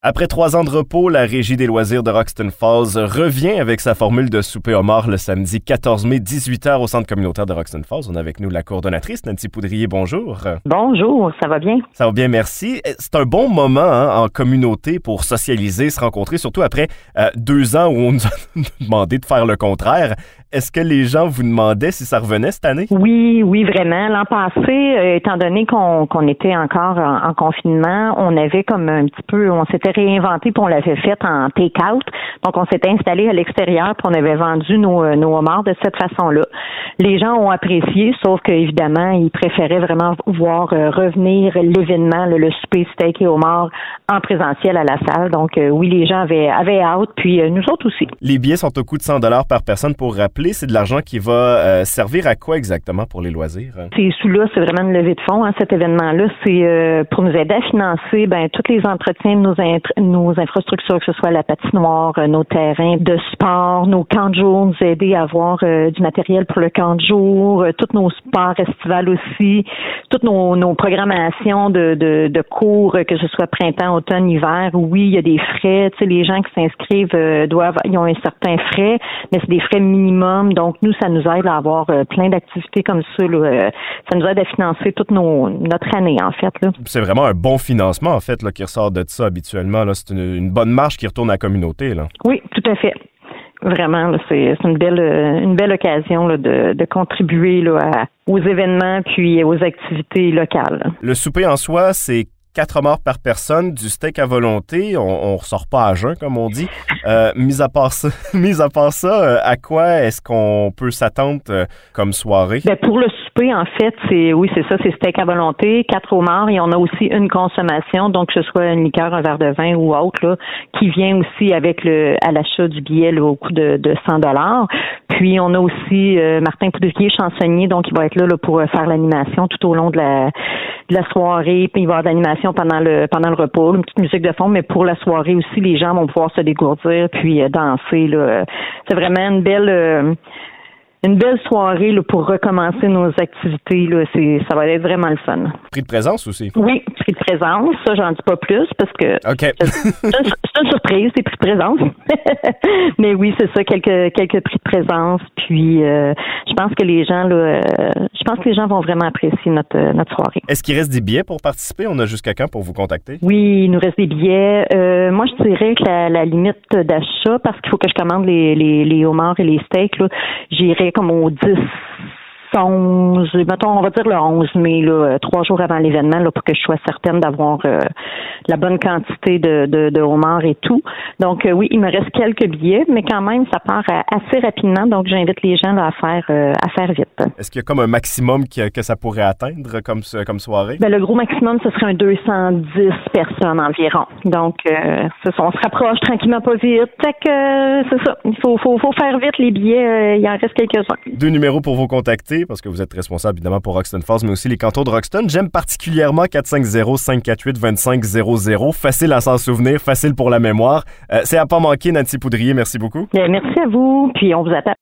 Après trois ans de repos, la Régie des loisirs de Roxton Falls revient avec sa formule de souper homard le samedi 14 mai, 18h au centre communautaire de Roxton Falls. On a avec nous la coordonnatrice, Nancy Poudrier. Bonjour. Bonjour, ça va bien? Ça va bien, merci. C'est un bon moment hein, en communauté pour socialiser, se rencontrer, surtout après euh, deux ans où on nous a demandé de faire le contraire. Est-ce que les gens vous demandaient si ça revenait cette année? Oui, oui, vraiment. L'an passé, euh, étant donné qu'on était encore en, confinement, on avait comme un petit peu, on s'était réinventé puis on l'avait fait en take-out. Donc, on s'était installé à l'extérieur puis on avait vendu nos, euh, nos homards de cette façon-là. Les gens ont apprécié, sauf qu'évidemment, ils préféraient vraiment voir euh, revenir l'événement, le, le souper steak et homard en présentiel à la salle. Donc, oui, les gens avaient, avaient hâte, puis nous autres aussi. Les billets sont au coût de 100 par personne pour rappeler c'est de l'argent qui va euh, servir à quoi exactement pour les loisirs? Ces sous-là, c'est vraiment une levée de fonds. Hein, cet événement-là, c'est euh, pour nous aider à financer ben, tous les entretiens de nos, nos infrastructures, que ce soit la patinoire, euh, nos terrains de sport, nos camps de jour, nous aider à avoir du matériel pour le camp de jour, tous nos sports estivales aussi, toutes nos, nos programmations de, de, de, cours, que ce soit printemps, automne, hiver. Oui, il y a des frais. Les gens qui s'inscrivent doivent, ils ont un certain frais, mais c'est des frais minimums donc, nous, ça nous aide à avoir euh, plein d'activités comme ça. Euh, ça nous aide à financer toute notre année, en fait. C'est vraiment un bon financement, en fait, là, qui ressort de ça habituellement. C'est une, bonne marche qui retourne à la communauté. Là. Oui, tout à fait. Vraiment, c'est une belle, une belle occasion de, contribuer aux événements puis aux activités locales. Le souper en soi, c'est quatre morts par personne, du steak à volonté. On, on ressort pas à jeun, comme on dit. Euh, mis à part ça, mis à part ça, euh, à quoi est-ce qu'on peut s'attendre euh, comme soirée? Ben pour le en fait, c'est oui, c'est ça, c'est steak à volonté, quatre homards et on a aussi une consommation, donc que ce soit une liqueur, un verre de vin ou autre, là, qui vient aussi avec le à l'achat du billet au coût de, de 100 dollars. Puis on a aussi Martin Poudrier, chansonnier, donc il va être là, là pour faire l'animation tout au long de la de la soirée, puis il va y avoir de l'animation pendant le pendant le repas, une petite musique de fond, mais pour la soirée aussi, les gens vont pouvoir se dégourdir puis euh, danser. Là. C'est vraiment une belle euh, une belle soirée là, pour recommencer nos activités. Là. C'est, ça va être vraiment le fun. Prix de présence aussi? Oui, prix de présence. Ça, j'en dis pas plus parce que OK. c'est, une surprise, c'est prix de présence. Mais oui, c'est ça, quelques, quelques prix de présence. Puis euh, je pense que les gens là, euh, je pense que les gens vont vraiment apprécier notre, euh, notre soirée. Est-ce qu'il reste des billets pour participer? On a jusqu'à quand pour vous contacter? Oui, il nous reste des billets. moi, je dirais que la, limite d'achat, parce qu'il faut que je commande les, les, les homards et les steaks, là, j'irai comme au 10 11, mettons, on va dire le 11 mai, là, euh, trois jours avant l'événement, là, pour que je sois certaine d'avoir euh, la bonne quantité de, de, de homards et tout. Donc, euh, oui, il me reste quelques billets, mais quand même, ça part assez rapidement. Donc, j'invite les gens là, à faire à faire vite. Est-ce qu'il y a comme un maximum que, que ça pourrait atteindre comme, comme soirée? Ben, le gros maximum, ce serait un 210 personnes environ. Donc, on se rapproche tranquillement pas vite. Fait que, c'est ça. Il faut, faut, faut faire vite les billets. il en reste quelques-uns. Deux numéros pour vous contacter parce que vous êtes responsable évidemment pour Roxton Falls, mais aussi les cantons de Roxton. J'aime particulièrement 450-548-2500. Facile à s'en souvenir, facile pour la mémoire. Euh, c'est à pas manquer, Nancy Poudrier. Merci beaucoup. merci à vous, puis on vous attend.